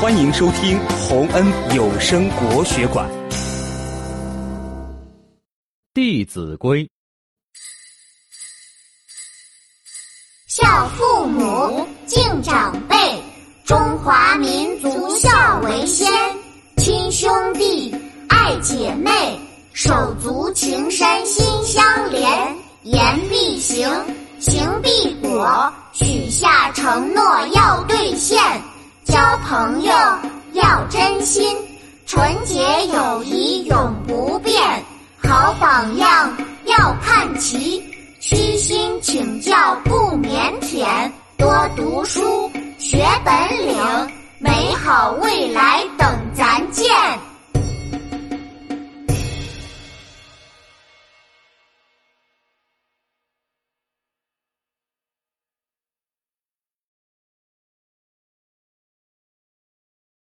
欢迎收听洪恩有声国学馆《弟子规》。孝父母，敬长辈，中华民族孝为先。亲兄弟，爱姐妹，手足情深心相连。言必行，行必果，许下承诺要兑现。心，纯洁友谊永不变。好榜样要看齐，虚心请教不腼腆。多读书学本领，美好未来等咱见。